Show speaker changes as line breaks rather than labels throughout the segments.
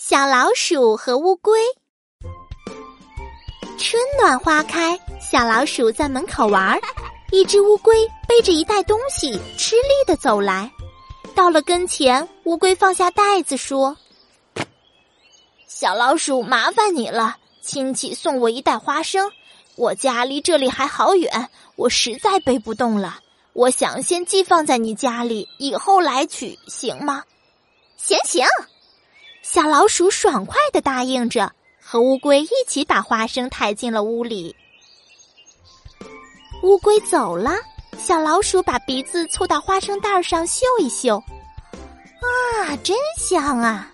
小老鼠和乌龟。春暖花开，小老鼠在门口玩儿，一只乌龟背着一袋东西，吃力的走来。到了跟前，乌龟放下袋子说：“
小老鼠，麻烦你了，亲戚送我一袋花生，我家离这里还好远，我实在背不动了。我想先寄放在你家里，以后来取，行吗？”“
行行。”小老鼠爽快的答应着，和乌龟一起把花生抬进了屋里。乌龟走了，小老鼠把鼻子凑到花生袋上嗅一嗅，啊，真香啊！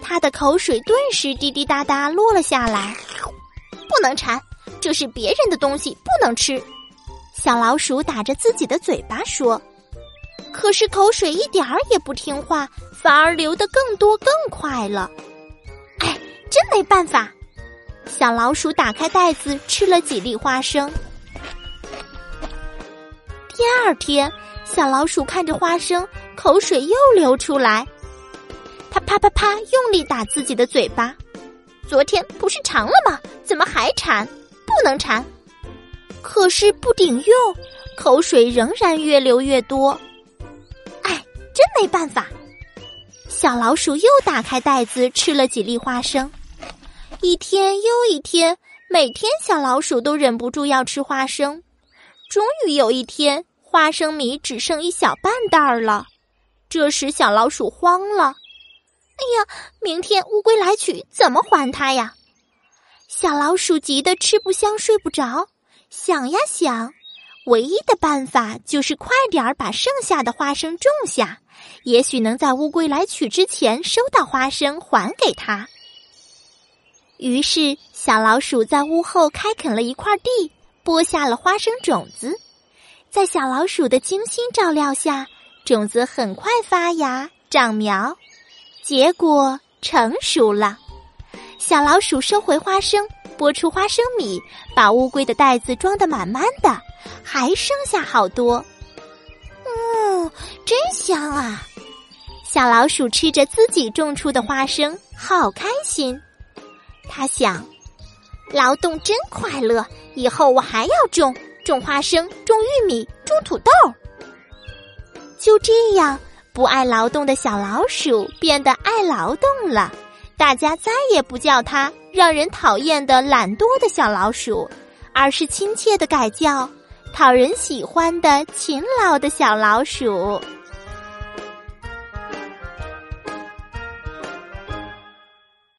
它的口水顿时滴滴答答落了下来。
不能馋，这是别人的东西，不能吃。
小老鼠打着自己的嘴巴说。可是口水一点儿也不听话，反而流得更多更快了。哎，真没办法！小老鼠打开袋子吃了几粒花生。第二天，小老鼠看着花生，口水又流出来。它啪啪啪用力打自己的嘴巴。
昨天不是尝了吗？怎么还馋？不能馋！
可是不顶用，口水仍然越流越多。真没办法，小老鼠又打开袋子吃了几粒花生。一天又一天，每天小老鼠都忍不住要吃花生。终于有一天，花生米只剩一小半袋儿了。这时，小老鼠慌了：“哎呀，明天乌龟来取，怎么还它呀？”小老鼠急得吃不香睡不着，想呀想。唯一的办法就是快点儿把剩下的花生种下，也许能在乌龟来取之前收到花生还给他。于是，小老鼠在屋后开垦了一块地，播下了花生种子。在小老鼠的精心照料下，种子很快发芽长苗，结果成熟了。小老鼠收回花生。剥出花生米，把乌龟的袋子装得满满的，还剩下好多。嗯，真香啊！小老鼠吃着自己种出的花生，好开心。他想，劳动真快乐，以后我还要种种花生，种玉米，种土豆。就这样，不爱劳动的小老鼠变得爱劳动了。大家再也不叫它让人讨厌的懒惰的小老鼠，而是亲切的改叫讨人喜欢的勤劳的小老鼠。